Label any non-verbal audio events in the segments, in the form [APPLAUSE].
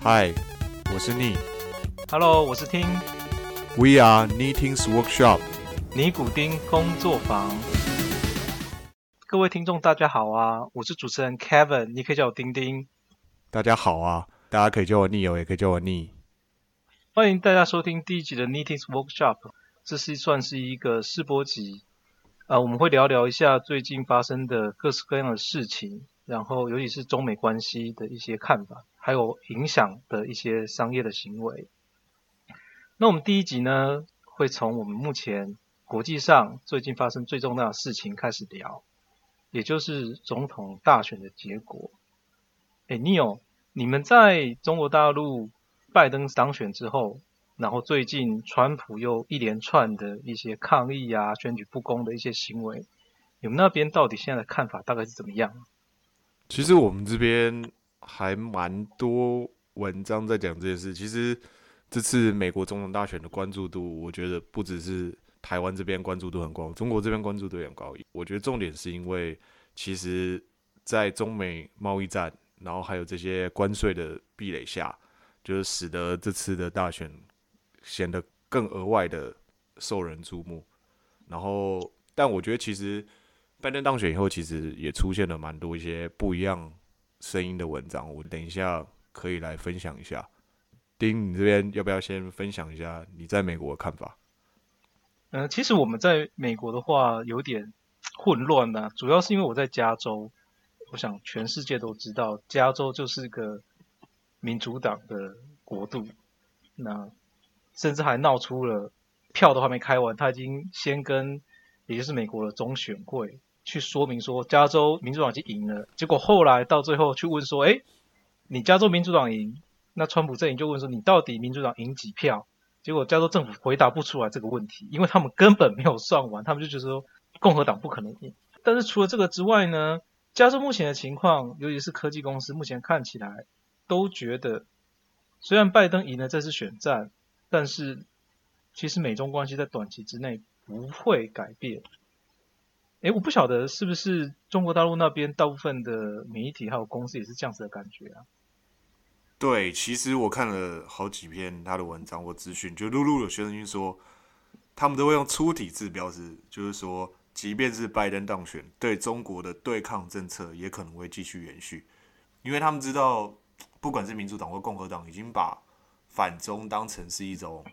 嗨，我是 Ni。Hello，我是听 We are Knitting's Workshop。尼古丁工作坊。各位听众，大家好啊！我是主持人 Kevin，你可以叫我丁丁。大家好啊，大家可以叫我 Ni 哦，也可以叫我 Ni。欢迎大家收听第一集的 Knitting's Workshop，这是算是一个试播集。啊，我们会聊聊一下最近发生的各式各样的事情，然后尤其是中美关系的一些看法，还有影响的一些商业的行为。那我们第一集呢，会从我们目前国际上最近发生最重大的事情开始聊，也就是总统大选的结果。哎，Neil，你们在中国大陆拜登当选之后，然后最近川普又一连串的一些抗议啊、选举不公的一些行为，你们那边到底现在的看法大概是怎么样？其实我们这边还蛮多文章在讲这件事。其实这次美国总统大选的关注度，我觉得不只是台湾这边关注度很高，中国这边关注度也很高。我觉得重点是因为，其实，在中美贸易战，然后还有这些关税的壁垒下，就是使得这次的大选显得更额外的受人注目。然后，但我觉得其实拜登当选以后，其实也出现了蛮多一些不一样声音的文章。我等一下可以来分享一下。丁，你这边要不要先分享一下你在美国的看法？嗯、其实我们在美国的话有点混乱呐、主要是因为我在加州，我想全世界都知道，加州就是个民主党的国度，那甚至还闹出了票都还没开完，他已经先跟也就是美国的中选会去说明说加州民主党已经赢了，结果后来到最后去问说，哎，你加州民主党赢，那川普阵营就问说你到底民主党赢几票？结果加州政府回答不出来这个问题，因为他们根本没有算完，他们就觉得说共和党不可能赢。但是除了这个之外呢，加州目前的情况，尤其是科技公司，目前看起来都觉得，虽然拜登赢了这次选战，但是其实美中关系在短期之内不会改变。诶，我不晓得是不是中国大陆那边大部分的媒体还有公司也是这样子的感觉啊？对，其实我看了好几篇他的文章或资讯，就陆陆有学生说，他们都会用粗体字标示，就是说，即便是拜登当选，对中国的对抗政策也可能会继续延续，因为他们知道，不管是民主党或共和党，已经把反中当成是一种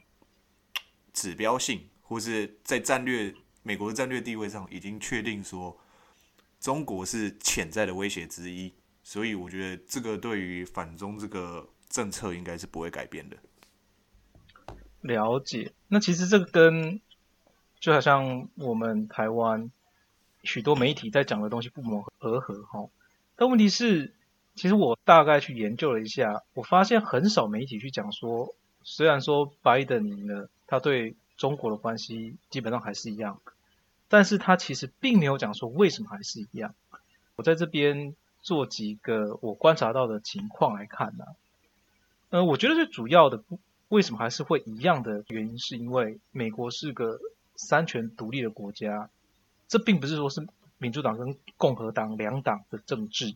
指标性，或是在战略美国的战略地位上已经确定说，中国是潜在的威胁之一。所以我觉得这个对于反中这个政策应该是不会改变的。了解，那其实这个跟就好像我们台湾许多媒体在讲的东西不谋而合哈。但问题是，其实我大概去研究了一下，我发现很少媒体去讲说，虽然说拜登赢了，他对中国的关系基本上还是一样，但是他其实并没有讲说为什么还是一样。我在这边。做几个我观察到的情况来看呢、呃，我觉得最主要的为什么还是会一样的原因，是因为美国是个三权独立的国家，这并不是说是民主党跟共和党两党的政治，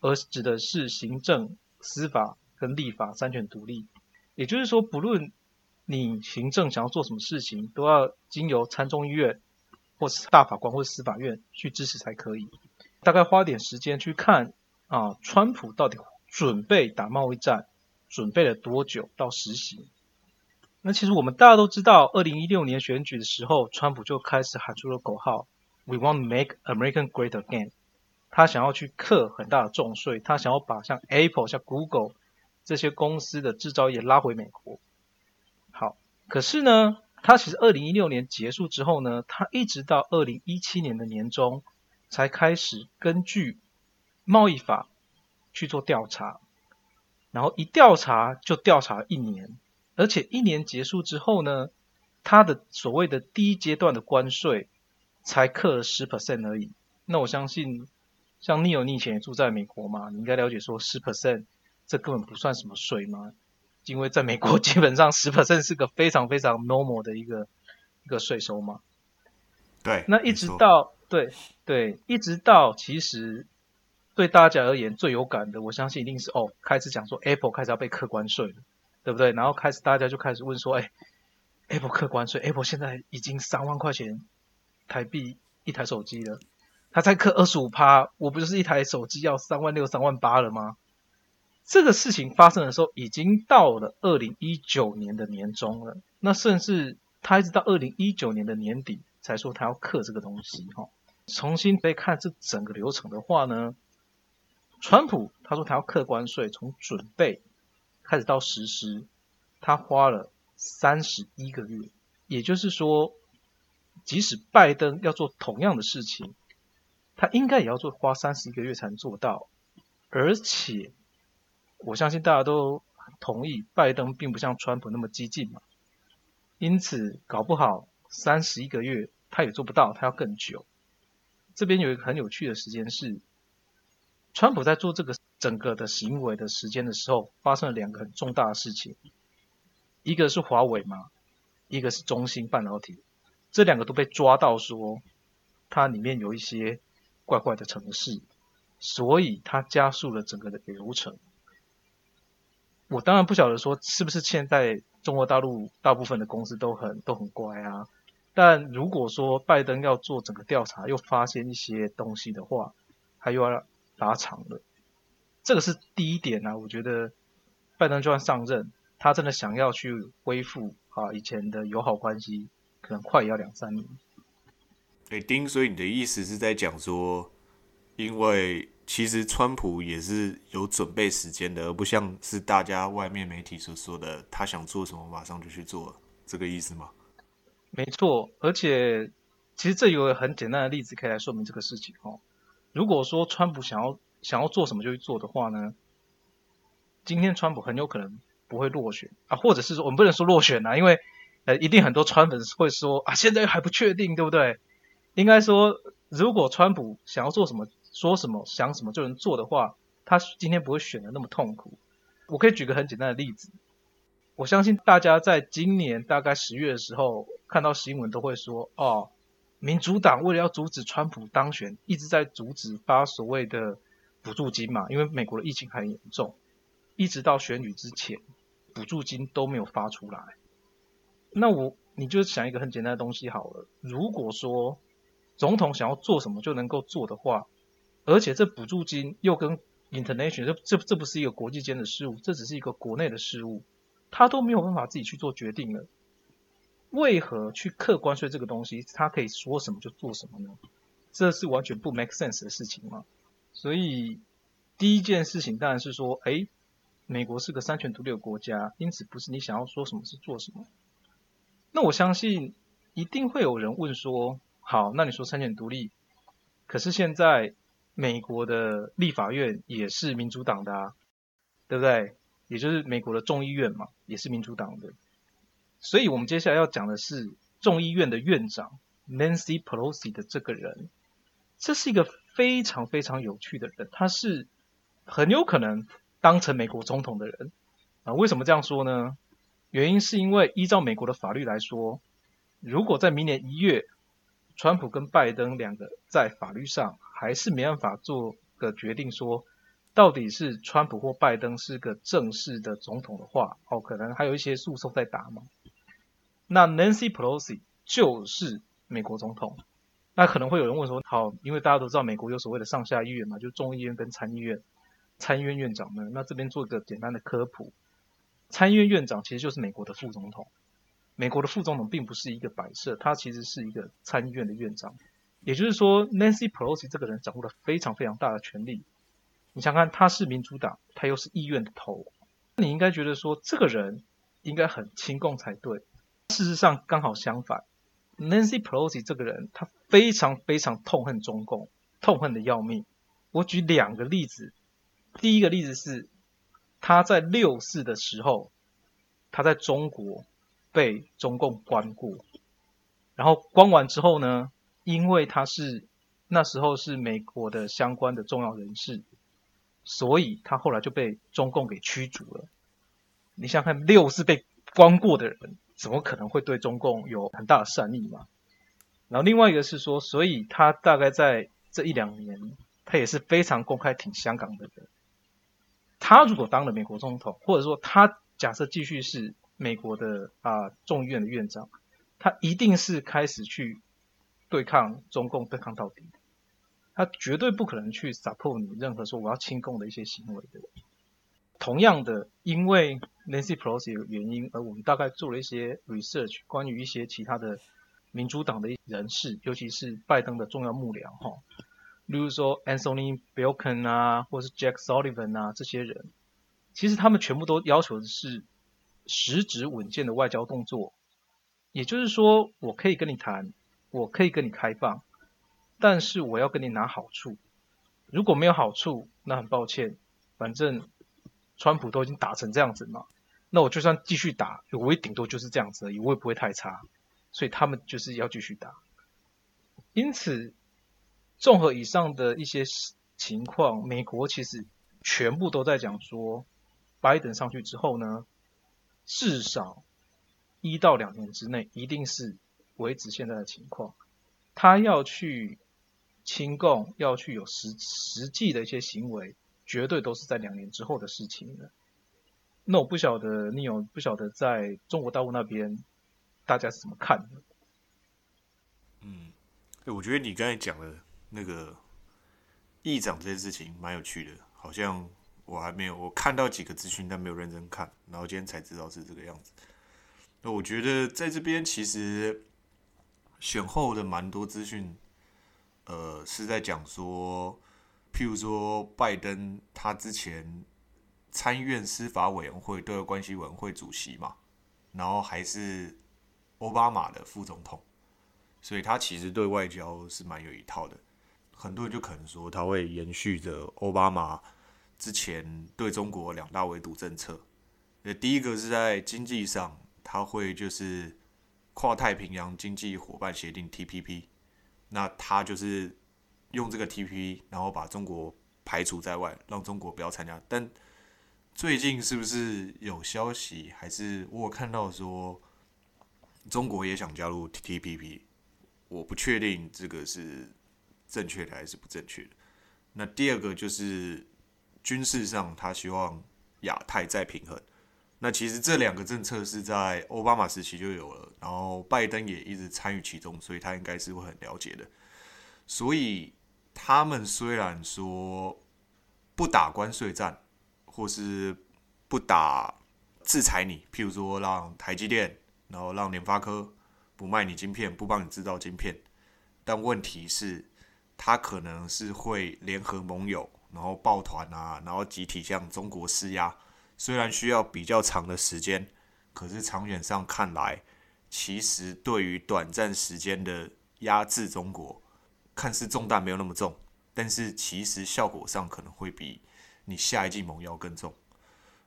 而指的是行政、司法跟立法三权独立。也就是说，不论你行政想要做什么事情，都要经由参众议院或是大法官或司法院去支持才可以。大概花点时间去看啊，川普到底准备打贸易战，准备了多久到实行？那其实我们大家都知道，二零一六年选举的时候，川普就开始喊出了口号：“We want to make America great again。”他想要去课很大的重税，他想要把像 Apple、像 Google 这些公司的制造业拉回美国。可是呢，他其实二零一六年结束之后呢，他一直到二零一七年的年中。才开始根据贸易法去做调查，然后一调查就调查一年，而且一年结束之后呢，他的所谓的第一阶段的关税才克了十 percent 而已。那我相信，像 Neil，你以前也住在美国嘛，你应该了解说十 percent 这根本不算什么税嘛，因为在美国 [LAUGHS] 基本上十 percent 是个非常非常 normal 的一个一个税收嘛。对，那一直到对对，一直到其实对大家而言最有感的，我相信一定是哦，开始讲说 Apple 开始要被客关税了，对不对？然后开始大家就开始问说，哎，Apple 客关税，Apple 现在已经三万块钱台币一台手机了，它再克二十五趴，我不就是一台手机要三万六、三万八了吗？这个事情发生的时候，已经到了二零一九年的年中了，那甚至他一直到二零一九年的年底才说他要克这个东西，哈。重新再看这整个流程的话呢，川普他说他要客关税，从准备开始到实施，他花了三十一个月。也就是说，即使拜登要做同样的事情，他应该也要做花三十一个月才能做到。而且，我相信大家都同意，拜登并不像川普那么激进嘛，因此搞不好三十一个月他也做不到，他要更久。这边有一个很有趣的时间是，川普在做这个整个的行为的时间的时候，发生了两个很重大的事情，一个是华为嘛，一个是中芯半导体，这两个都被抓到说，它里面有一些怪怪的程式，所以它加速了整个的流程。我当然不晓得说是不是现在中国大陆大部分的公司都很都很乖啊。但如果说拜登要做整个调查，又发现一些东西的话，他又要拉长了。这个是第一点啊。我觉得拜登就算上任，他真的想要去恢复啊以前的友好关系，可能快也要两三年。哎，丁，所以你的意思是在讲说，因为其实川普也是有准备时间的，而不像是大家外面媒体所说的，他想做什么马上就去做，这个意思吗？没错，而且其实这有个很简单的例子可以来说明这个事情哦。如果说川普想要想要做什么就去做的话呢，今天川普很有可能不会落选啊，或者是说我们不能说落选啊，因为呃一定很多川粉会说啊现在还不确定，对不对？应该说如果川普想要做什么、说什么、想什么就能做的话，他今天不会选的那么痛苦。我可以举个很简单的例子。我相信大家在今年大概十月的时候看到新闻都会说：哦，民主党为了要阻止川普当选，一直在阻止发所谓的补助金嘛。因为美国的疫情很严重，一直到选举之前，补助金都没有发出来。那我你就想一个很简单的东西好了。如果说总统想要做什么就能够做的话，而且这补助金又跟 international 这这这不是一个国际间的事务，这只是一个国内的事务。他都没有办法自己去做决定了，为何去客关税这个东西，他可以说什么就做什么呢？这是完全不 make sense 的事情嘛？所以第一件事情当然是说，哎，美国是个三权独立的国家，因此不是你想要说什么是做什么。那我相信一定会有人问说，好，那你说三权独立，可是现在美国的立法院也是民主党的啊，对不对？也就是美国的众议院嘛，也是民主党的，所以我们接下来要讲的是众议院的院长 Nancy Pelosi 的这个人，这是一个非常非常有趣的人，他是很有可能当成美国总统的人啊。为什么这样说呢？原因是因为依照美国的法律来说，如果在明年一月，川普跟拜登两个在法律上还是没办法做个决定说。到底是川普或拜登是个正式的总统的话，哦，可能还有一些诉讼在打嘛。那 Nancy Pelosi 就是美国总统。那可能会有人问说，好，因为大家都知道美国有所谓的上下议院嘛，就众议院跟参议院。参议院院长呢，那这边做个简单的科普，参议院院长其实就是美国的副总统。美国的副总统并不是一个摆设，他其实是一个参议院的院长。也就是说，Nancy Pelosi 这个人掌握了非常非常大的权力。你想看，他是民主党，他又是议院的头，你应该觉得说这个人应该很亲共才对。事实上刚好相反，Nancy Pelosi 这个人，他非常非常痛恨中共，痛恨的要命。我举两个例子，第一个例子是他在六四的时候，他在中国被中共关过，然后关完之后呢，因为他是那时候是美国的相关的重要人士。所以他后来就被中共给驱逐了。你想看，六是被关过的人，怎么可能会对中共有很大的善意嘛？然后另外一个是说，所以他大概在这一两年，他也是非常公开挺香港的人。他如果当了美国总统，或者说他假设继续是美国的啊众议院的院长，他一定是开始去对抗中共，对抗到底。他绝对不可能去 support 你任何说我要亲共的一些行为的。同样的，因为 Nancy Pelosi 的原因，而我们大概做了一些 research，关于一些其他的民主党的人士，尤其是拜登的重要幕僚，哈，例如说 Anthony b i l k e n 啊，或是 Jack Sullivan 啊，这些人，其实他们全部都要求的是实质稳健的外交动作，也就是说，我可以跟你谈，我可以跟你开放，但是我要跟你拿好处，如果没有好处，那很抱歉，反正。川普都已经打成这样子嘛，那我就算继续打，我也顶多就是这样子而已，我也不会太差。所以他们就是要继续打。因此，综合以上的一些情况，美国其实全部都在讲说，拜登上去之后呢，至少一到两年之内，一定是维持现在的情况。他要去亲共，要去有实实际的一些行为。绝对都是在两年之后的事情了。那我不晓得你有不晓得在中国大陆那边大家是怎么看的？嗯，我觉得你刚才讲的那个议长这件事情蛮有趣的，好像我还没有我看到几个资讯，但没有认真看，然后今天才知道是这个样子。那我觉得在这边其实选后的蛮多资讯，呃，是在讲说。譬如说，拜登他之前参议院司法委员会对外关系委员会主席嘛，然后还是奥巴马的副总统，所以他其实对外交是蛮有一套的。很多人就可能说，他会延续着奥巴马之前对中国两大围堵政策。呃，第一个是在经济上，他会就是跨太平洋经济伙伴协定 （TPP），那他就是。用这个 T P P，然后把中国排除在外，让中国不要参加。但最近是不是有消息，还是我看到说中国也想加入 TPP？我不确定这个是正确的还是不正确的。那第二个就是军事上，他希望亚太再平衡。那其实这两个政策是在奥巴马时期就有了，然后拜登也一直参与其中，所以他应该是会很了解的。所以。他们虽然说不打关税战，或是不打制裁你，譬如说让台积电，然后让联发科不卖你晶片，不帮你制造晶片，但问题是，他可能是会联合盟友，然后抱团啊，然后集体向中国施压。虽然需要比较长的时间，可是长远上看来，其实对于短暂时间的压制中国。看似重担没有那么重，但是其实效果上可能会比你下一季猛药更重。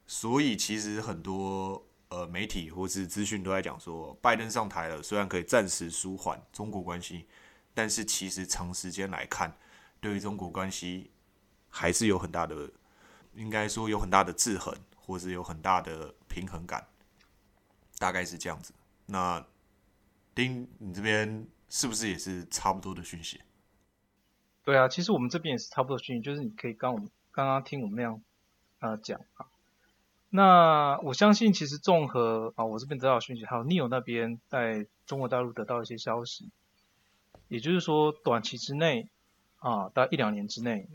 所以其实很多呃媒体或是资讯都在讲说，拜登上台了，虽然可以暂时舒缓中国关系，但是其实长时间来看，对于中国关系还是有很大的，应该说有很大的制衡，或是有很大的平衡感，大概是这样子。那丁，你这边是不是也是差不多的讯息？对啊，其实我们这边也是差不多的讯息，就是你可以刚我们刚刚听我们那样啊讲啊。那我相信，其实综合啊，我这边得到讯息，还有 Neil 那边在中国大陆得到一些消息，也就是说，短期之内啊，大概一两年之内，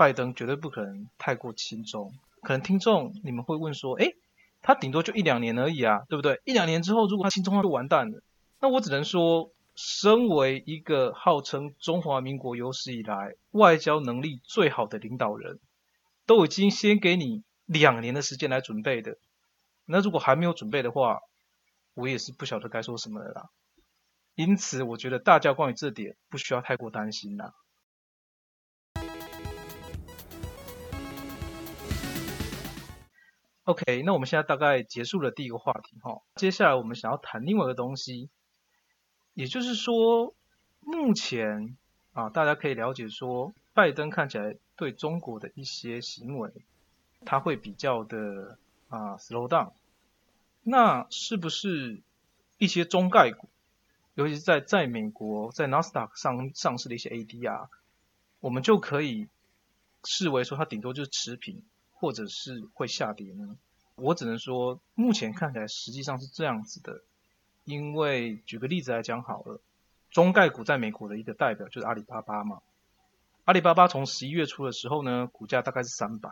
拜登绝对不可能太过轻松。可能听众你们会问说，哎，他顶多就一两年而已啊，对不对？一两年之后，如果他轻松就完蛋了。那我只能说。身为一个号称中华民国有史以来外交能力最好的领导人，都已经先给你两年的时间来准备的。那如果还没有准备的话，我也是不晓得该说什么了啦。因此，我觉得大家关于这点不需要太过担心啦。OK，那我们现在大概结束了第一个话题哈，接下来我们想要谈另外一个东西。也就是说，目前啊，大家可以了解说，拜登看起来对中国的一些行为，他会比较的啊 slow down。那是不是一些中概股，尤其是在在美国在纳斯达克上上市的一些 ADR，我们就可以视为说它顶多就是持平，或者是会下跌呢？我只能说，目前看起来实际上是这样子的。因为举个例子来讲好了，中概股在美国的一个代表就是阿里巴巴嘛。阿里巴巴从十一月初的时候呢，股价大概是三百，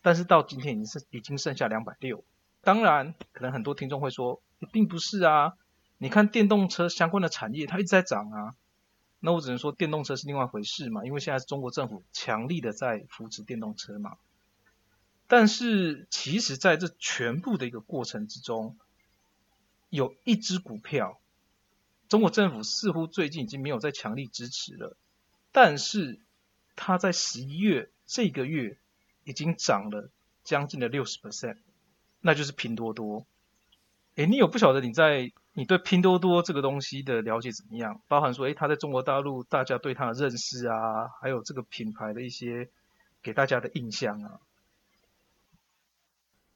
但是到今天已经是已经剩下两百六。当然，可能很多听众会说，并不是啊。你看电动车相关的产业，它一直在涨啊。那我只能说，电动车是另外一回事嘛，因为现在是中国政府强力的在扶持电动车嘛。但是，其实在这全部的一个过程之中，有一只股票，中国政府似乎最近已经没有再强力支持了，但是它在十一月这个月已经涨了将近的六十 percent，那就是拼多多。诶，你有不晓得你在你对拼多多这个东西的了解怎么样？包含说，诶，它在中国大陆大家对它的认识啊，还有这个品牌的一些给大家的印象啊。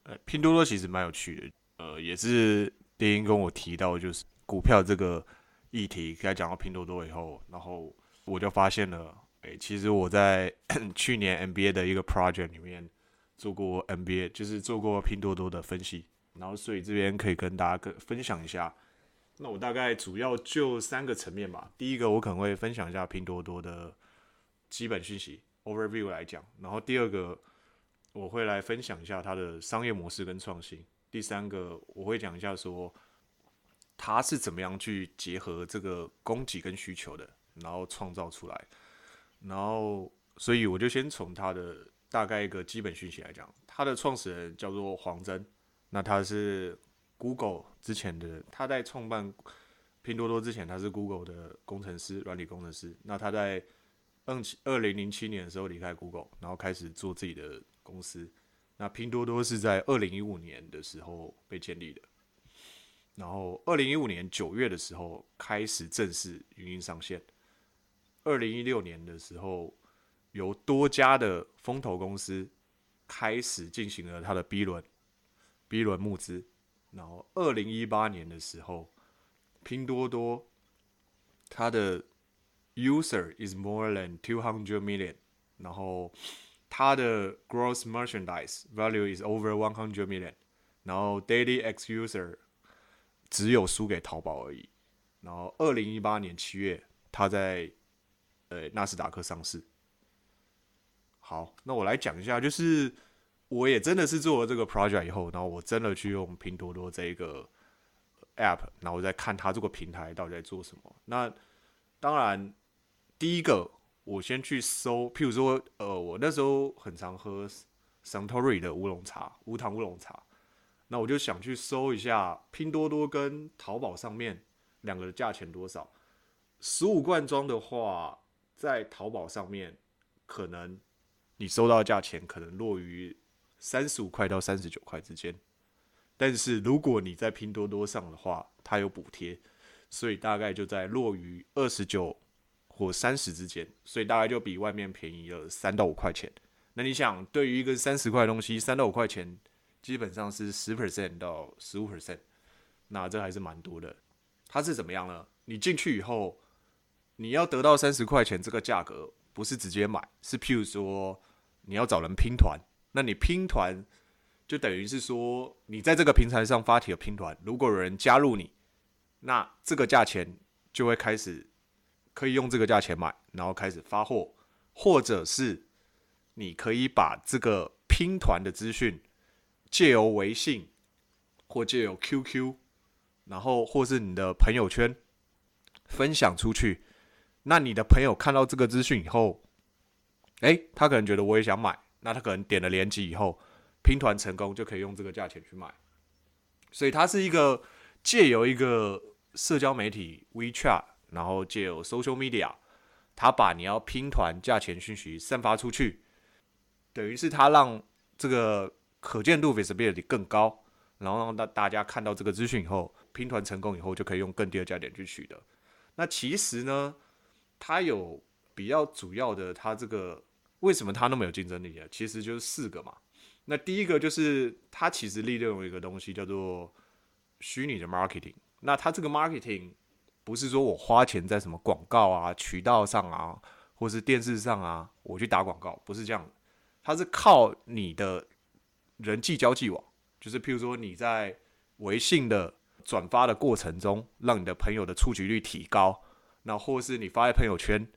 呃，拼多多其实蛮有趣的，呃，也是丁跟我提到，就是股票这个议题，给他讲到拼多多以后，然后我就发现了，哎，其实我在 [COUGHS] 去年 NBA 的一个 project 里面做过 NBA，就是做过拼多多的分析，然后所以这边可以跟大家跟分享一下。那我大概主要就三个层面吧，第一个我可能会分享一下拼多多的基本讯息 overview 来讲，然后第二个。我会来分享一下它的商业模式跟创新。第三个，我会讲一下说它是怎么样去结合这个供给跟需求的，然后创造出来。然后，所以我就先从它的大概一个基本讯息来讲。它的创始人叫做黄峥，那他是 Google 之前的，他在创办拼多多之前，他是 Google 的工程师，软体工程师。那他在二七二零零七年的时候离开 Google，然后开始做自己的。公司，那拼多多是在二零一五年的时候被建立的，然后二零一五年九月的时候开始正式运营上线，二零一六年的时候由多家的风投公司开始进行了它的 B 轮 B 轮募资，然后二零一八年的时候，拼多多它的 user is more than two hundred million，然后。它的 gross merchandise value is over one hundred million，然后 daily ex user 只有输给淘宝而已。然后二零一八年七月，它在呃纳斯达克上市。好，那我来讲一下，就是我也真的是做了这个 project 以后，然后我真的去用拼多多这一个 app，然后我再看它这个平台到底在做什么。那当然，第一个。我先去搜，譬如说，呃，我那时候很常喝 Suntory 的乌龙茶，无糖乌龙茶。那我就想去搜一下拼多多跟淘宝上面两个的价钱多少。十五罐装的话，在淘宝上面可能你收到的价钱可能落于三十五块到三十九块之间。但是如果你在拼多多上的话，它有补贴，所以大概就在落于二十九。或三十之间，所以大概就比外面便宜了三到五块钱。那你想，对于一个三十块东西，三到五块钱，基本上是十 percent 到十五 percent，那这还是蛮多的。它是怎么样呢？你进去以后，你要得到三十块钱这个价格，不是直接买，是譬如说你要找人拼团，那你拼团就等于是说，你在这个平台上发起了拼团，如果有人加入你，那这个价钱就会开始。可以用这个价钱买，然后开始发货，或者是你可以把这个拼团的资讯借由微信或借由 QQ，然后或是你的朋友圈分享出去。那你的朋友看到这个资讯以后，诶，他可能觉得我也想买，那他可能点了连接以后，拼团成功就可以用这个价钱去买。所以它是一个借由一个社交媒体 WeChat。然后借由 social media，他把你要拼团价钱讯息散发出去，等于是他让这个可见度 visibility 更高，然后让大大家看到这个资讯以后，拼团成功以后就可以用更低的价钱去取得。那其实呢，它有比较主要的，它这个为什么它那么有竞争力啊？其实就是四个嘛。那第一个就是它其实利用一个东西叫做虚拟的 marketing。那它这个 marketing 不是说我花钱在什么广告啊、渠道上啊，或是电视上啊，我去打广告，不是这样，它是靠你的人际交际网，就是譬如说你在微信的转发的过程中，让你的朋友的触及率提高，那或是你发在朋友圈，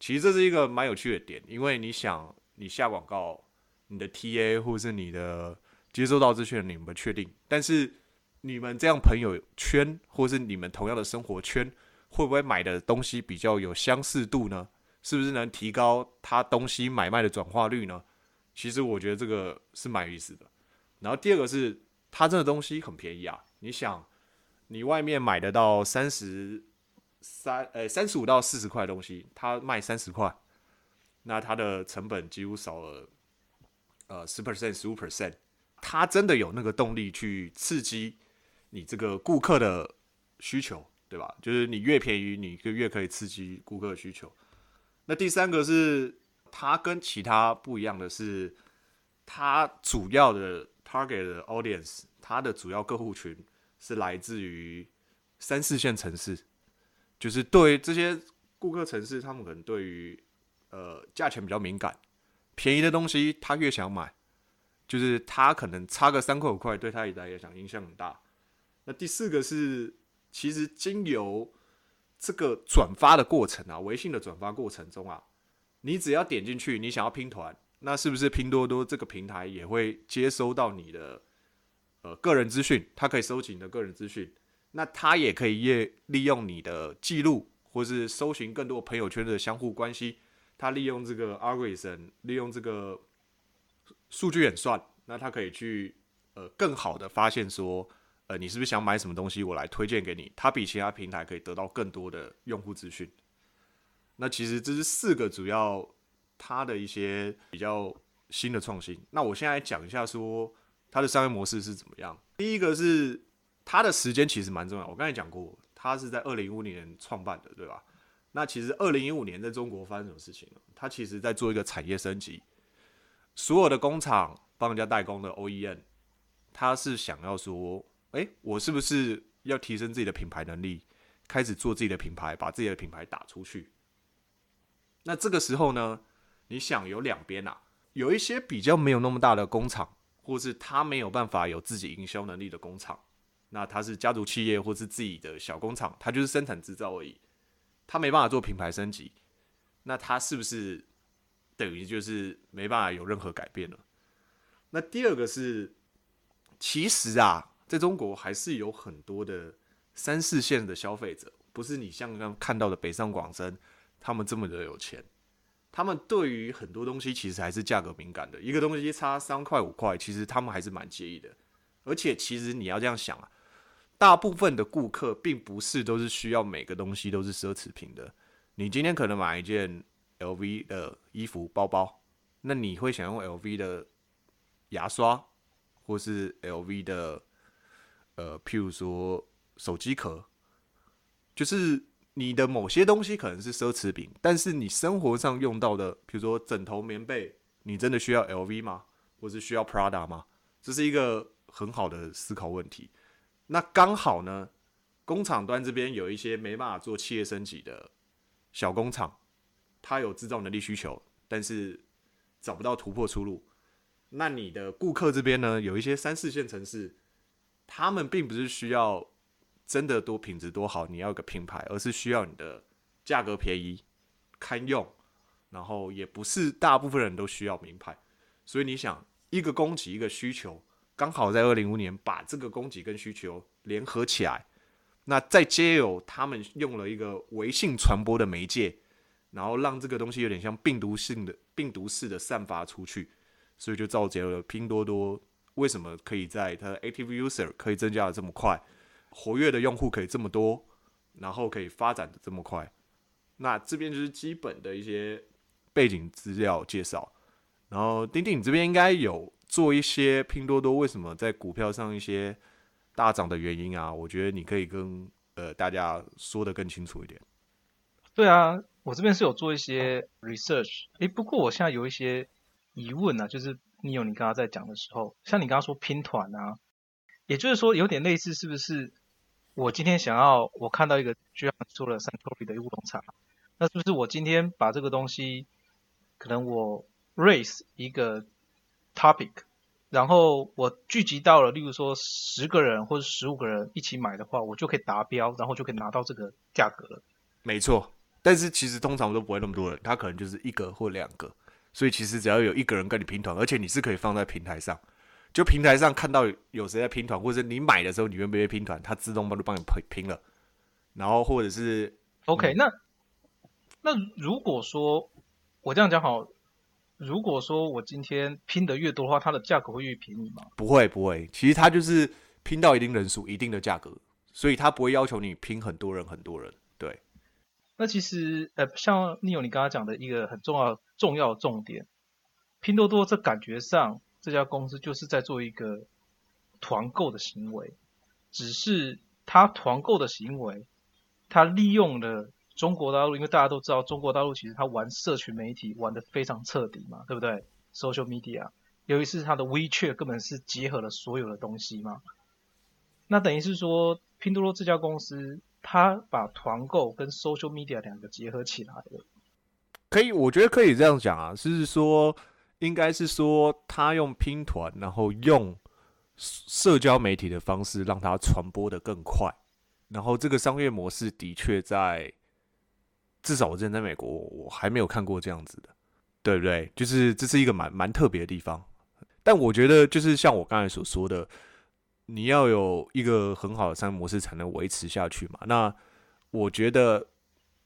其实这是一个蛮有趣的点，因为你想你下广告，你的 TA 或是你的接收到资讯，你们确定，但是你们这样朋友圈或是你们同样的生活圈，会不会买的东西比较有相似度呢？是不是能提高他东西买卖的转化率呢？其实我觉得这个是蛮有意思的。然后第二个是，他这个东西很便宜啊。你想，你外面买得到三十三呃三十五到四十块的东西，他卖三十块，那他的成本几乎少了呃十 percent 十五 percent。他真的有那个动力去刺激你这个顾客的需求，对吧？就是你越便宜，你就越可以刺激顾客的需求。那第三个是，它跟其他不一样的是，它主要的 target audience，它的主要客户群是来自于三四线城市，就是对这些顾客城市，他们可能对于呃价钱比较敏感，便宜的东西他越想买，就是他可能差个三块五块，对他来讲影响很大。那第四个是，其实经由这个转发的过程啊，微信的转发过程中啊，你只要点进去，你想要拼团，那是不是拼多多这个平台也会接收到你的呃个人资讯？它可以收集你的个人资讯，那它也可以业利用你的记录，或是搜寻更多朋友圈的相互关系。它利用这个 algorithm，利用这个数据演算，那它可以去呃更好的发现说。呃，你是不是想买什么东西？我来推荐给你。它比其他平台可以得到更多的用户资讯。那其实这是四个主要它的一些比较新的创新。那我现在讲一下说它的商业模式是怎么样。第一个是它的时间其实蛮重要。我刚才讲过，它是在二零一五年创办的，对吧？那其实二零一五年在中国发生什么事情呢？它其实在做一个产业升级，所有的工厂帮人家代工的 OEM，它是想要说。哎，我是不是要提升自己的品牌能力，开始做自己的品牌，把自己的品牌打出去？那这个时候呢，你想有两边啊，有一些比较没有那么大的工厂，或是他没有办法有自己营销能力的工厂，那他是家族企业或是自己的小工厂，他就是生产制造而已，他没办法做品牌升级，那他是不是等于就是没办法有任何改变了？那第二个是，其实啊。在中国还是有很多的三四线的消费者，不是你像刚看到的北上广深，他们这么的有钱，他们对于很多东西其实还是价格敏感的。一个东西差三块五块，其实他们还是蛮介意的。而且其实你要这样想啊，大部分的顾客并不是都是需要每个东西都是奢侈品的。你今天可能买一件 LV 的衣服包包，那你会想用 LV 的牙刷，或是 LV 的。呃，譬如说手机壳，就是你的某些东西可能是奢侈品，但是你生活上用到的，譬如说枕头、棉被，你真的需要 LV 吗？或是需要 Prada 吗？这是一个很好的思考问题。那刚好呢，工厂端这边有一些没办法做企业升级的小工厂，它有制造能力需求，但是找不到突破出路。那你的顾客这边呢，有一些三四线城市。他们并不是需要真的多品质多好，你要个品牌，而是需要你的价格便宜、堪用，然后也不是大部分人都需要名牌。所以你想，一个供给一个需求，刚好在二零五年把这个供给跟需求联合起来，那再接有他们用了一个微信传播的媒介，然后让这个东西有点像病毒性的病毒式的散发出去，所以就造就了拼多多。为什么可以在它的 active user 可以增加的这么快，活跃的用户可以这么多，然后可以发展的这么快？那这边就是基本的一些背景资料介绍。然后丁丁，你这边应该有做一些拼多多为什么在股票上一些大涨的原因啊？我觉得你可以跟呃大家说的更清楚一点。对啊，我这边是有做一些 research。诶，不过我现在有一些疑问啊，就是。你有你刚刚在讲的时候，像你刚刚说拼团啊，也就是说有点类似，是不是？我今天想要我看到一个，就像做了三 t o 的乌龙茶，那是不是我今天把这个东西，可能我 raise 一个 topic，然后我聚集到了，例如说十个人或者十五个人一起买的话，我就可以达标，然后就可以拿到这个价格了。没错，但是其实通常都不会那么多人，他可能就是一个或两个，所以其实只要有一个人跟你拼团，而且你是可以放在平台上，就平台上看到有谁在拼团，或者你买的时候你愿不愿意拼团，它自动帮就帮你拼拼了。然后或者是 OK，那那如果说我这样讲好，如果说我今天拼的越多的话，它的价格会越便宜吗？不会不会，其实它就是拼到一定人数、一定的价格，所以它不会要求你拼很多人很多人。对，那其实呃，像你有你刚刚讲的一个很重要重要的重点，拼多多这感觉上这家公司就是在做一个团购的行为，只是它团购的行为。他利用了中国大陆，因为大家都知道中国大陆其实他玩社群媒体玩的非常彻底嘛，对不对？Social media，尤其是他的 WeChat 根本是结合了所有的东西嘛。那等于是说，拼多多这家公司，他把团购跟 Social media 两个结合起来了。可以，我觉得可以这样讲啊，是说，应该是说，他用拼团，然后用社交媒体的方式让它传播的更快。然后这个商业模式的确在，至少我之前在美国，我还没有看过这样子的，对不对？就是这是一个蛮蛮特别的地方。但我觉得，就是像我刚才所说的，你要有一个很好的商业模式才能维持下去嘛。那我觉得，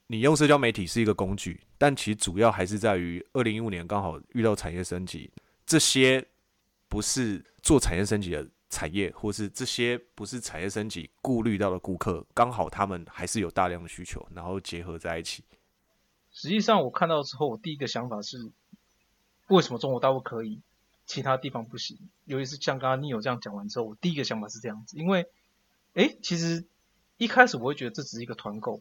你用社交媒体是一个工具，但其实主要还是在于二零一五年刚好遇到产业升级，这些不是做产业升级的。产业或是这些不是产业升级顾虑到的顾客，刚好他们还是有大量的需求，然后结合在一起。实际上，我看到之后，我第一个想法是，为什么中国大陆可以，其他地方不行？尤其是像刚刚你有这样讲完之后，我第一个想法是这样子，因为，哎，其实一开始我会觉得这只是一个团购。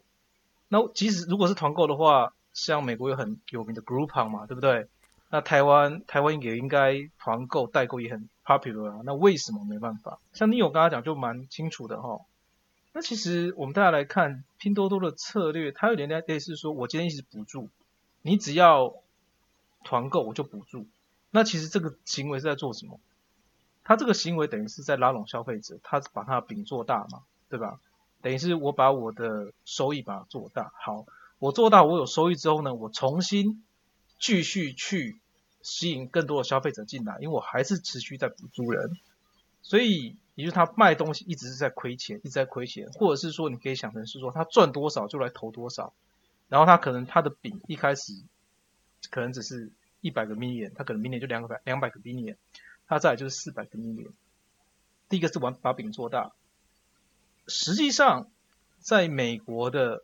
那即使如果是团购的话，像美国有很有名的 Groupon 嘛，对不对？那台湾台湾也应该团购代购也很 popular 啊，那为什么没办法？像你有刚刚讲就蛮清楚的哈。那其实我们大家来看拼多多的策略，它有点类似说，我今天一直补助，你只要团购我就补助。那其实这个行为是在做什么？他这个行为等于是在拉拢消费者，他把他的饼做大嘛，对吧？等于是我把我的收益把它做大。好，我做大，我有收益之后呢，我重新。继续去吸引更多的消费者进来，因为我还是持续在补助人，所以也就是他卖东西一直是在亏钱，一直在亏钱，或者是说你可以想成是说他赚多少就来投多少，然后他可能他的饼一开始可能只是一百个 million，他可能明年就两百两百个 million，他再来就是四百个 million。第一个是玩把饼做大，实际上在美国的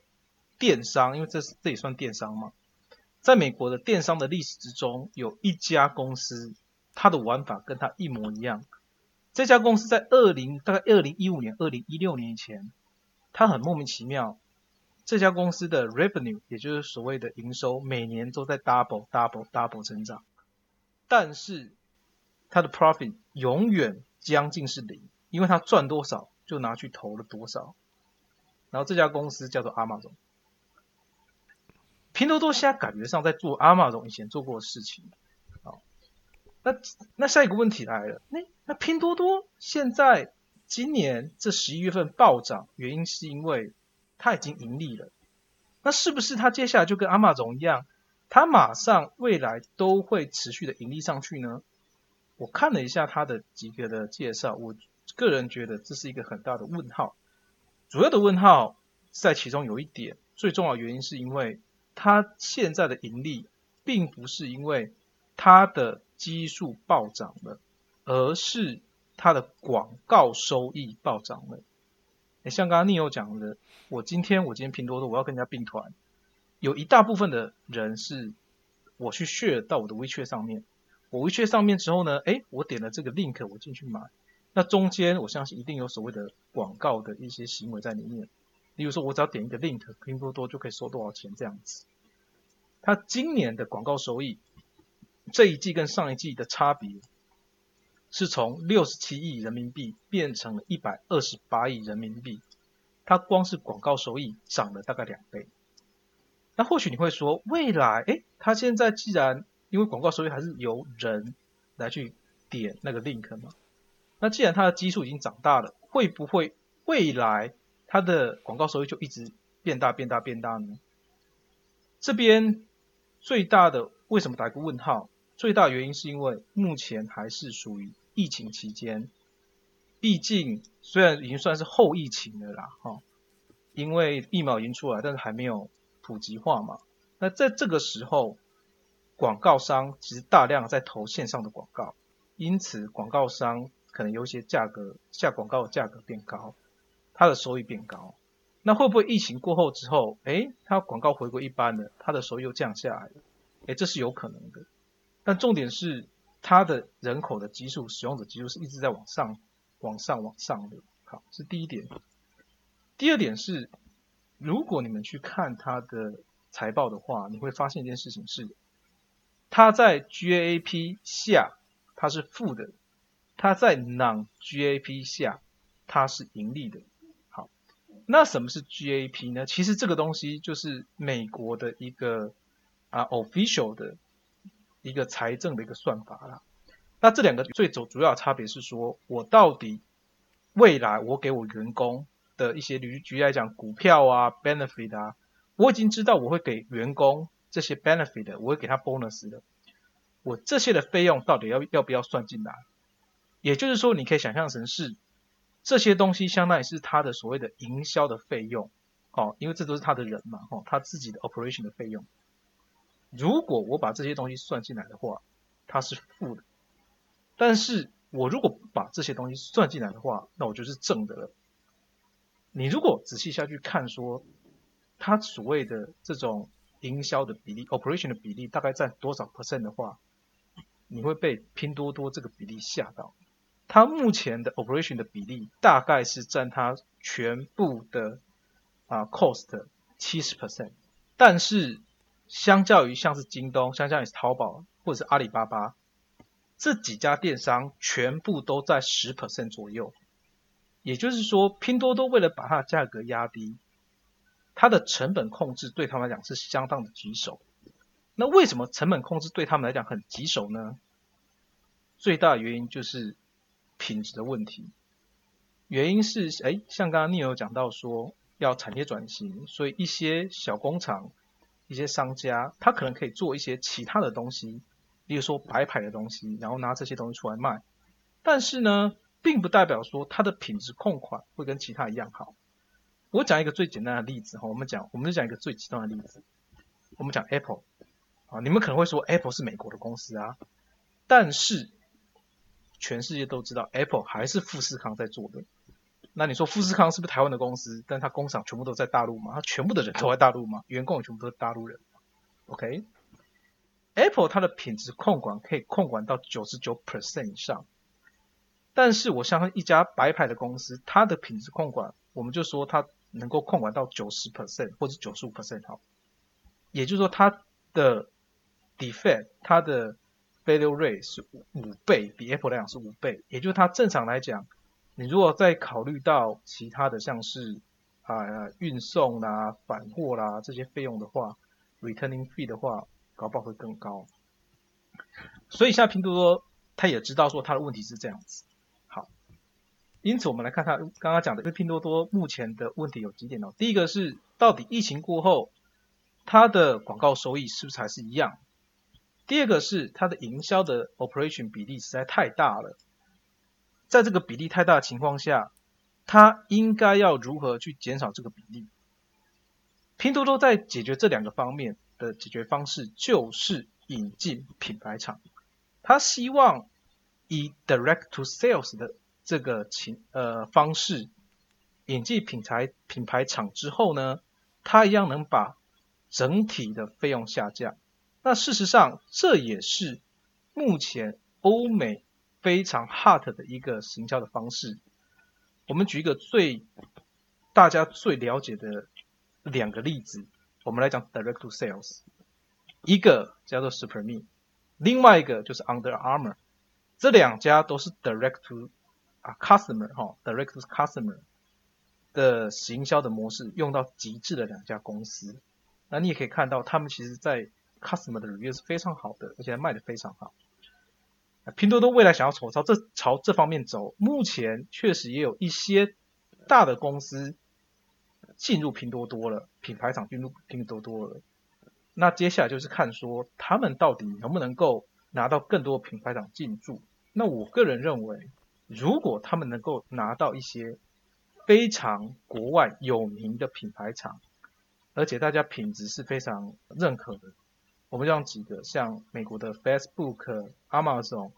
电商，因为这这也算电商嘛。在美国的电商的历史之中，有一家公司，它的玩法跟它一模一样。这家公司在二零大概二零一五年、二零一六年以前，它很莫名其妙。这家公司的 revenue，也就是所谓的营收，每年都在 double、double、double 增长，但是它的 profit 永远将近是零，因为它赚多少就拿去投了多少。然后这家公司叫做 Amazon。拼多多现在感觉上在做阿玛总以前做过的事情，好，那那下一个问题来了，那那拼多多现在今年这十一月份暴涨，原因是因为它已经盈利了，那是不是它接下来就跟阿玛总一样，它马上未来都会持续的盈利上去呢？我看了一下它的几个的介绍，我个人觉得这是一个很大的问号，主要的问号在其中有一点，最重要原因是因为。它现在的盈利，并不是因为它的基数暴涨了，而是它的广告收益暴涨了。像刚刚 Neo 讲的，我今天我今天拼多多，我要跟人家并团，有一大部分的人是我去 share 到我的 WeChat 上面，我 WeChat 上面之后呢，哎，我点了这个 link，我进去买，那中间我相信一定有所谓的广告的一些行为在里面。例如说，我只要点一个 link，拼多多就可以收多少钱这样子。它今年的广告收益，这一季跟上一季的差别，是从六十七亿人民币变成了一百二十八亿人民币。它光是广告收益涨了大概两倍。那或许你会说，未来，哎，它现在既然因为广告收益还是由人来去点那个 link 嘛，那既然它的基数已经长大了，会不会未来它的广告收益就一直变大、变大、变大呢？这边最大的为什么打一个问号？最大原因是因为目前还是属于疫情期间，毕竟虽然已经算是后疫情的啦，哈，因为疫苗已经出来，但是还没有。普及化嘛，那在这个时候，广告商其实大量在投线上的广告，因此广告商可能有一些价格下广告的价格变高，它的收益变高。那会不会疫情过后之后，哎，它广告回归一般的，它的收益又降下来了？哎，这是有可能的。但重点是它的人口的基数、使用者基数是一直在往上、往上、往上的。好，是第一点。第二点是。如果你们去看它的财报的话，你会发现一件事情是，它在 GAP 下它是负的，它在 Non-GAP 下它是盈利的。好，那什么是 GAP 呢？其实这个东西就是美国的一个啊 official 的一个财政的一个算法啦。那这两个最主主要差别是说，我到底未来我给我员工。的一些举举来讲，股票啊，benefit 啊，我已经知道我会给员工这些 benefit，我会给他 bonus 的。我这些的费用到底要要不要算进来？也就是说，你可以想象成是这些东西相当于是他的所谓的营销的费用，哦，因为这都是他的人嘛，哦，他自己的 operation 的费用。如果我把这些东西算进来的话，它是负的；但是我如果把这些东西算进来的话，那我就是正的了。你如果仔细下去看，说它所谓的这种营销的比例，operation 的比例大概占多少 percent 的话，你会被拼多多这个比例吓到。它目前的 operation 的比例大概是占它全部的啊 cost 七十 percent，但是相较于像是京东、相较于淘宝或者是阿里巴巴这几家电商，全部都在十 percent 左右。也就是说，拼多多为了把它的价格压低，它的成本控制对他们来讲是相当的棘手。那为什么成本控制对他们来讲很棘手呢？最大的原因就是品质的问题。原因是，哎，像刚刚你有讲到说要产业转型，所以一些小工厂、一些商家，他可能可以做一些其他的东西，例如说白牌的东西，然后拿这些东西出来卖。但是呢？并不代表说它的品质控款会跟其他一样好。我讲一个最简单的例子哈，我们讲，我们就讲一个最极端的例子。我们讲 Apple 啊，你们可能会说 Apple 是美国的公司啊，但是全世界都知道 Apple 还是富士康在做的。那你说富士康是不是台湾的公司？但它工厂全部都在大陆吗？它全部的人都在大陆吗？员工也全部都是大陆人？OK，Apple 它的品质控管可以控管到九十九 percent 以上。但是我相信一家白牌的公司，它的品质控管，我们就说它能够控管到九十 percent 或者九十五 percent 好，也就是说它的 defect，它的 failure rate 是五倍，比 Apple 来讲是五倍。也就是它正常来讲，你如果再考虑到其他的像是啊运送啦、返货啦这些费用的话，returning fee 的话，搞不好会更高。所以现在拼多多他也知道说他的问题是这样子。好因此，我们来看看刚刚讲的，因为拼多多目前的问题有几点哦。第一个是，到底疫情过后，它的广告收益是不是还是一样？第二个是，它的营销的 operation 比例实在太大了。在这个比例太大的情况下，它应该要如何去减少这个比例？拼多多在解决这两个方面的解决方式，就是引进品牌厂。他希望以 direct to sales 的这个情呃方式引进品牌品牌厂之后呢，它一样能把整体的费用下降。那事实上这也是目前欧美非常 hot 的一个行销的方式。我们举一个最大家最了解的两个例子，我们来讲 direct to sales，一个叫做 Superme，另外一个就是 Under Armour，这两家都是 direct to 啊，customer 哈 direct to customer 的行销的模式用到极致的两家公司，那你也可以看到，他们其实在 customer 的履约是非常好的，而且卖的非常好。拼多多未来想要朝朝这朝这方面走，目前确实也有一些大的公司进入拼多多了，品牌厂进入拼多多了。那接下来就是看说他们到底能不能够拿到更多品牌厂进驻。那我个人认为，如果他们能够拿到一些非常国外有名的品牌厂，而且大家品质是非常认可的。我们用几个，像美国的 Facebook、Amazon、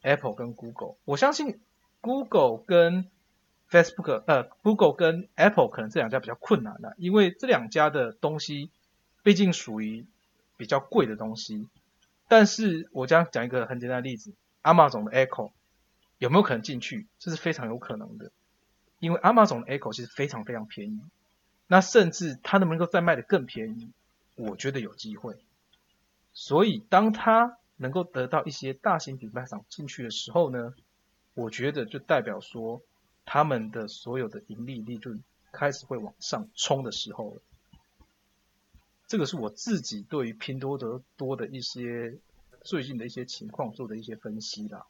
Apple 跟 Google。我相信 Google 跟 Facebook，呃，Google 跟 Apple 可能这两家比较困难的，因为这两家的东西毕竟属于比较贵的东西。但是我将讲一个很简单的例子，Amazon 的 Echo 有没有可能进去？这是非常有可能的，因为 Amazon 的 Echo 其实非常非常便宜。那甚至它能不能够再卖的更便宜？我觉得有机会。所以，当他能够得到一些大型品牌厂进去的时候呢，我觉得就代表说，他们的所有的盈利利润开始会往上冲的时候了。这个是我自己对于拼多多多的一些最近的一些情况做的一些分析啦。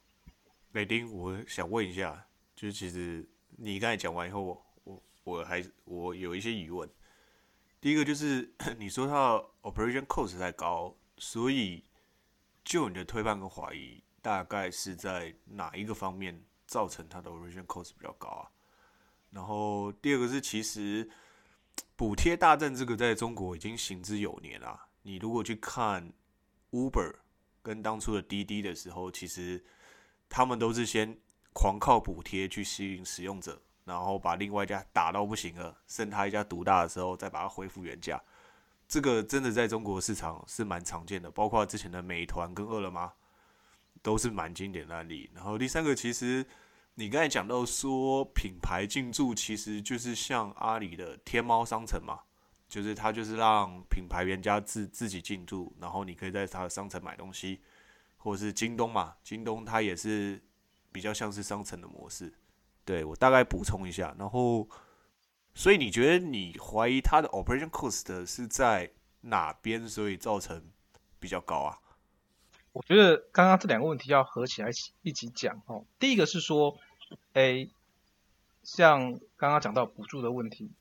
美丁，我想问一下，就是其实你刚才讲完以后，我我我还我有一些疑问。第一个就是 [COUGHS] 你说它 operation cost 太高。所以，就你的推判跟怀疑，大概是在哪一个方面造成它的 origin cost 比较高啊？然后第二个是，其实补贴大战这个在中国已经行之有年了。你如果去看 Uber 跟当初的滴滴的时候，其实他们都是先狂靠补贴去吸引使用者，然后把另外一家打到不行了，剩他一家独大的时候，再把它恢复原价。这个真的在中国市场是蛮常见的，包括之前的美团跟饿了么都是蛮经典的案例。然后第三个，其实你刚才讲到说品牌进驻，其实就是像阿里的天猫商城嘛，就是它就是让品牌原家自自己进驻，然后你可以在它的商城买东西，或者是京东嘛，京东它也是比较像是商城的模式。对我大概补充一下，然后。所以你觉得你怀疑它的 operation cost 是在哪边，所以造成比较高啊？我觉得刚刚这两个问题要合起来一起讲哦。第一个是说，哎，像刚刚讲到补助的问题，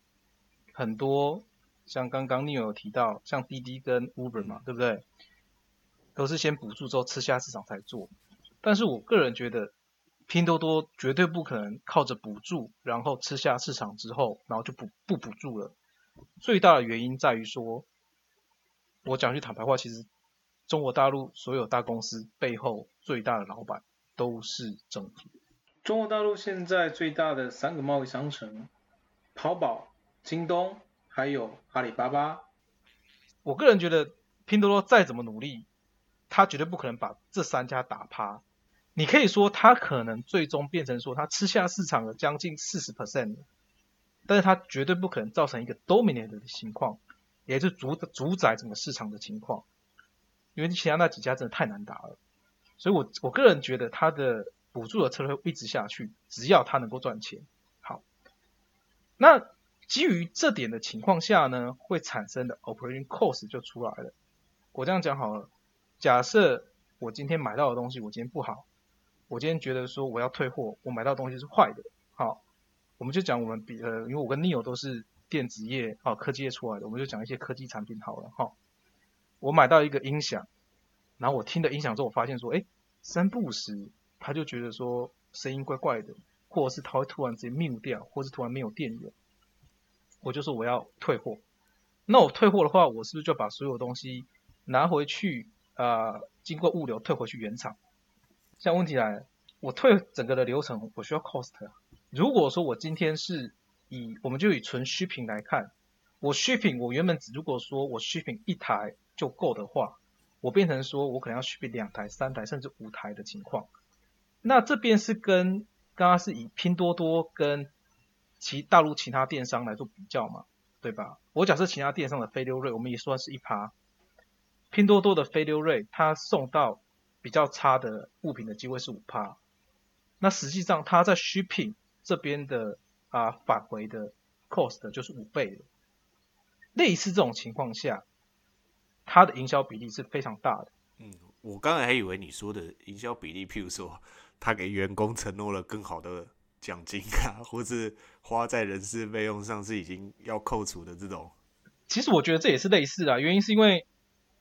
很多像刚刚 Neil 有提到，像滴滴跟 Uber 嘛，对不对？都是先补助之后吃下市场才做。但是我个人觉得。拼多多绝对不可能靠着补助，然后吃下市场之后，然后就不不补助了。最大的原因在于说，我讲句坦白话，其实中国大陆所有大公司背后最大的老板都是政府。中国大陆现在最大的三个贸易商城，淘宝、京东还有阿里巴巴。我个人觉得，拼多多再怎么努力，他绝对不可能把这三家打趴。你可以说它可能最终变成说它吃下市场的将近四十 percent，但是它绝对不可能造成一个 dominant 的情况，也就是主主宰整个市场的情况，因为其他那几家真的太难打了，所以我我个人觉得它的补助的策略会一直下去，只要它能够赚钱。好，那基于这点的情况下呢，会产生的 operating cost 就出来了。我这样讲好了，假设我今天买到的东西我今天不好。我今天觉得说我要退货，我买到东西是坏的。好，我们就讲我们比呃，因为我跟 Neil 都是电子业啊科技业出来的，我们就讲一些科技产品好了哈。我买到一个音响，然后我听的音响之后，我发现说，哎，三不时他就觉得说声音怪怪的，或者是他会突然直接 mute 掉，或是突然没有电源，我就说我要退货。那我退货的话，我是不是就把所有东西拿回去啊，经过物流退回去原厂？像问题来了，我退整个的流程，我需要 cost。如果说我今天是以我们就以纯 shipping 来看，我 shipping 我原本只如果说我 shipping 一台就够的话，我变成说我可能要 shipping 两台、三台甚至五台的情况。那这边是跟刚刚是以拼多多跟其大陆其他电商来做比较嘛，对吧？我假设其他电商的飞流锐，我们也算是一趴，拼多多的飞流锐它送到。比较差的物品的机会是五趴，那实际上它在 shipping 这边的啊返回的 cost 就是五倍的。类似这种情况下，它的营销比例是非常大的。嗯，我刚才还以为你说的营销比例，譬如说他给员工承诺了更好的奖金啊，或是花在人事费用上是已经要扣除的这种。其实我觉得这也是类似的，原因是因为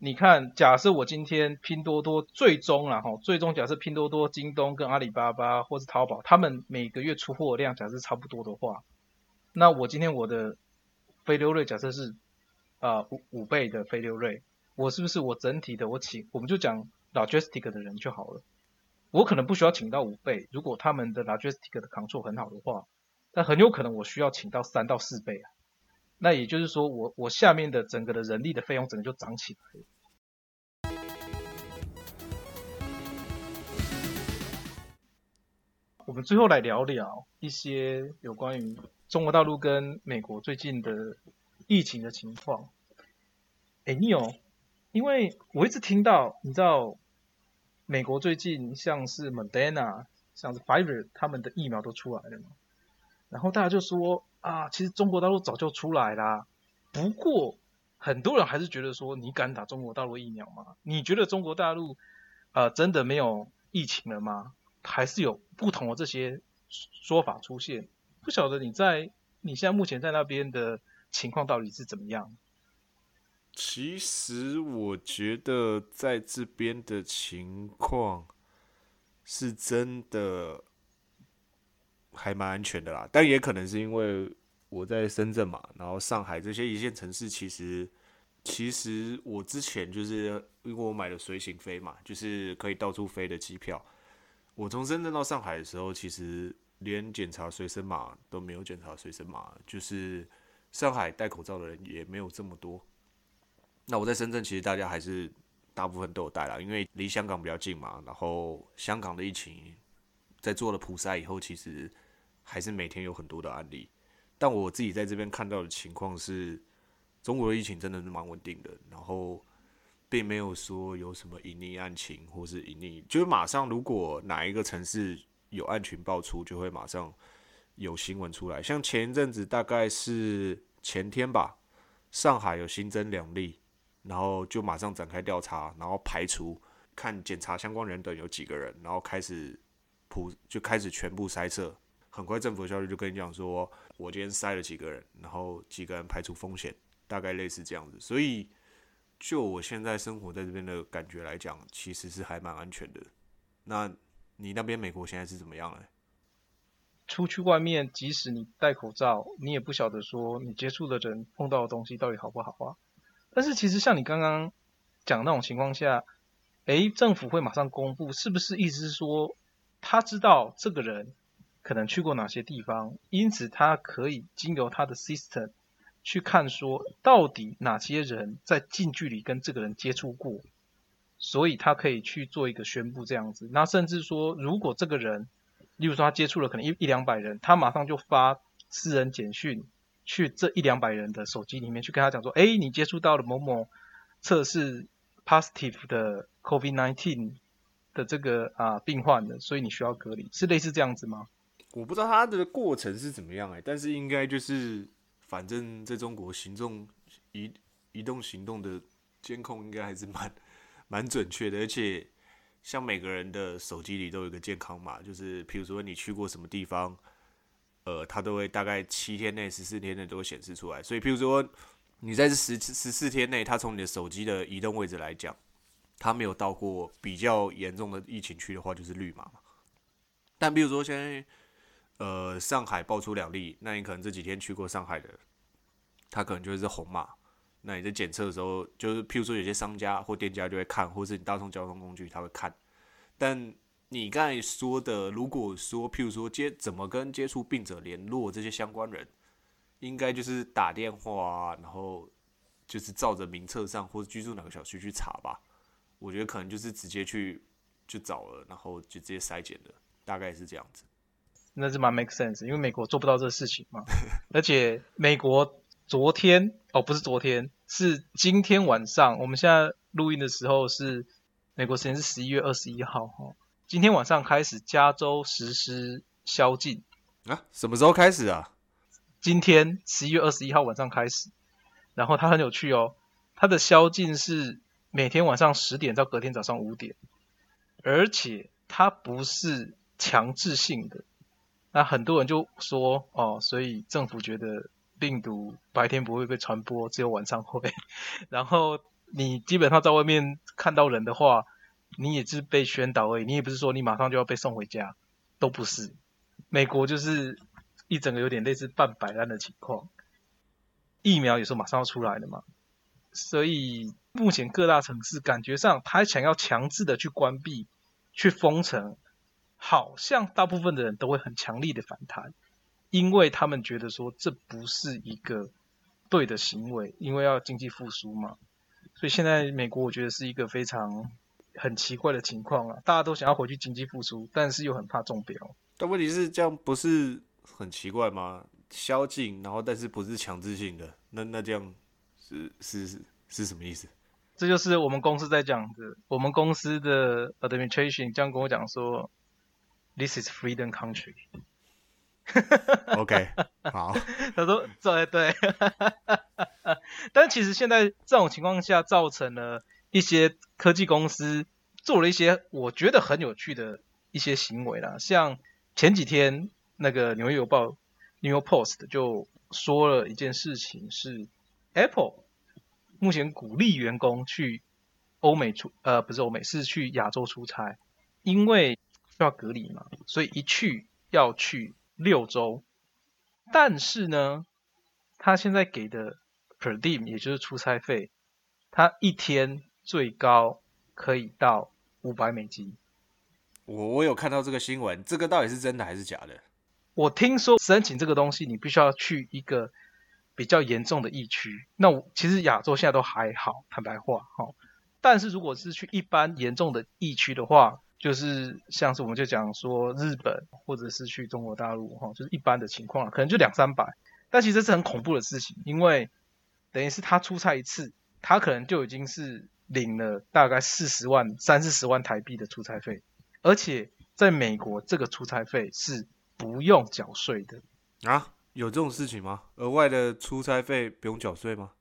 你看，假设我今天拼多多最终啊，哈，最终假设拼多多、京东跟阿里巴巴或是淘宝，他们每个月出货量假设差不多的话，那我今天我的飞流率假设是啊五五倍的飞流率，我是不是我整体的我请我们就讲 logistic 的人就好了，我可能不需要请到五倍，如果他们的 logistic 的 control 很好的话，那很有可能我需要请到三到四倍啊。那也就是说，我我下面的整个的人力的费用整个就涨起来了。我们最后来聊聊一些有关于中国大陆跟美国最近的疫情的情况。哎，你有？因为我一直听到，你知道，美国最近像是 Moderna、像是 Pfizer 他们的疫苗都出来了嘛？然后大家就说。啊，其实中国大陆早就出来啦，不过很多人还是觉得说，你敢打中国大陆疫苗吗？你觉得中国大陆呃真的没有疫情了吗？还是有不同的这些说法出现？不晓得你在你现在目前在那边的情况到底是怎么样？其实我觉得在这边的情况是真的。还蛮安全的啦，但也可能是因为我在深圳嘛，然后上海这些一线城市，其实其实我之前就是因为我买了随行飞嘛，就是可以到处飞的机票。我从深圳到上海的时候，其实连检查随身码都没有检查随身码，就是上海戴口罩的人也没有这么多。那我在深圳，其实大家还是大部分都有戴啦，因为离香港比较近嘛，然后香港的疫情。在做了普筛以后，其实还是每天有很多的案例。但我自己在这边看到的情况是，中国的疫情真的是蛮稳定的，然后并没有说有什么隐匿案情或是隐匿，就是马上如果哪一个城市有案群爆出，就会马上有新闻出来。像前一阵子大概是前天吧，上海有新增两例，然后就马上展开调查，然后排除看检查相关人等有几个人，然后开始。普就开始全部筛测，很快政府的消息就跟你讲说，我今天筛了几个人，然后几个人排除风险，大概类似这样子。所以就我现在生活在这边的感觉来讲，其实是还蛮安全的。那你那边美国现在是怎么样呢？出去外面，即使你戴口罩，你也不晓得说你接触的人碰到的东西到底好不好啊。但是其实像你刚刚讲那种情况下，诶，政府会马上公布，是不是意思是说？他知道这个人可能去过哪些地方，因此他可以经由他的 system 去看说，到底哪些人在近距离跟这个人接触过，所以他可以去做一个宣布这样子。那甚至说，如果这个人，例如说他接触了可能一一两百人，他马上就发私人简讯去这一两百人的手机里面去跟他讲说，哎，你接触到了某某测试 positive 的 COVID nineteen。的这个啊病患的，所以你需要隔离，是类似这样子吗？我不知道它的过程是怎么样哎，但是应该就是，反正在中国行动移移动行动的监控应该还是蛮蛮准确的，而且像每个人的手机里都有个健康码，就是比如说你去过什么地方，呃，它都会大概七天内、十四天内都会显示出来。所以，譬如说你在这十十四天内，它从你的手机的移动位置来讲。他没有到过比较严重的疫情区的话，就是绿码嘛。但比如说现在，呃，上海爆出两例，那你可能这几天去过上海的，他可能就是红码。那你在检测的时候，就是譬如说有些商家或店家就会看，或是你大众交通工具他会看。但你刚才说的，如果说譬如说接怎么跟接触病者联络这些相关人，应该就是打电话，然后就是照着名册上或者居住哪个小区去查吧。我觉得可能就是直接去就找了，然后就直接筛检的，大概是这样子。那是蛮 make sense，因为美国做不到这事情嘛。而且美国昨天哦，不是昨天，是今天晚上。我们现在录音的时候是美国时间是十一月二十一号哈。今天晚上开始加州实施宵禁啊？什么时候开始啊？今天十一月二十一号晚上开始。然后它很有趣哦。它的宵禁是每天晚上十点到隔天早上五点，而且它不是强制性的。那很多人就说哦，所以政府觉得病毒白天不会被传播，只有晚上会。然后你基本上在外面看到人的话，你也是被宣导而已，你也不是说你马上就要被送回家，都不是。美国就是一整个有点类似半摆烂的情况，疫苗也是马上要出来的嘛，所以目前各大城市感觉上他想要强制的去关闭、去封城，好像大部分的人都会很强力的反弹，因为他们觉得说这不是一个对的行为，因为要经济复苏嘛，所以现在美国我觉得是一个非常很奇怪的情况啊，大家都想要回去经济复苏，但是又很怕中标。但问题是这样不是很奇怪吗？宵禁，然后但是不是强制性的，那那这样是是是是什么意思？这就是我们公司在讲的，我们公司的 administration 这样跟我讲说，This is freedom country。[LAUGHS] OK，好，他说对对，但其实现在这种情况下，造成了一些科技公司做了一些我觉得很有趣的一些行为啦，像前几天那个纽约邮报 New York Post 就说了一件事情，是 Apple 目前鼓励员工去欧美出，呃，不是欧美，是去亚洲出差，因为需要隔离嘛，所以一去要去六周。但是呢，他现在给的 per diem 也就是出差费，他一天最高可以到五百美金。我我有看到这个新闻，这个到底是真的还是假的？我听说申请这个东西，你必须要去一个比较严重的疫区。那我其实亚洲现在都还好，坦白话哈、但是如果是去一般严重的疫区的话，就是像是我们就讲说日本或者是去中国大陆哈、就是一般的情况，可能就两三百。但其实是很恐怖的事情，因为等于是他出差一次，他可能就已经是领了大概四十万、三四十万台币的出差费，而且在美国这个出差费是不用缴税的。啊，有这种事情吗？额外的出差费不用缴税吗？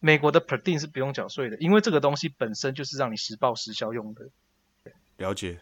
美国的 per diem 是不用缴税的，因为这个东西本身就是让你实报实销用的。了解。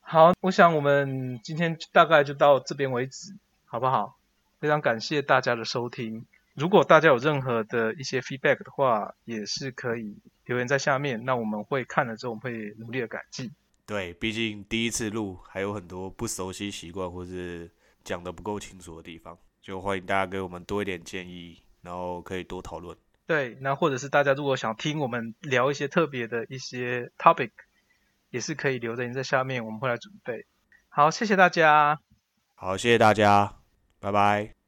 好，我想我们今天大概就到这边为止，好不好？非常感谢大家的收听。如果大家有任何的一些 feedback 的话，也是可以留言在下面，那我们会看了之后，我们会努力的改进。对，毕竟第一次录，还有很多不熟悉习惯或是讲的不够清楚的地方，就欢迎大家给我们多一点建议，然后可以多讨论。对，那或者是大家如果想听我们聊一些特别的一些 topic，也是可以留言在下面，我们会来准备。好，谢谢大家。好，谢谢大家，拜拜。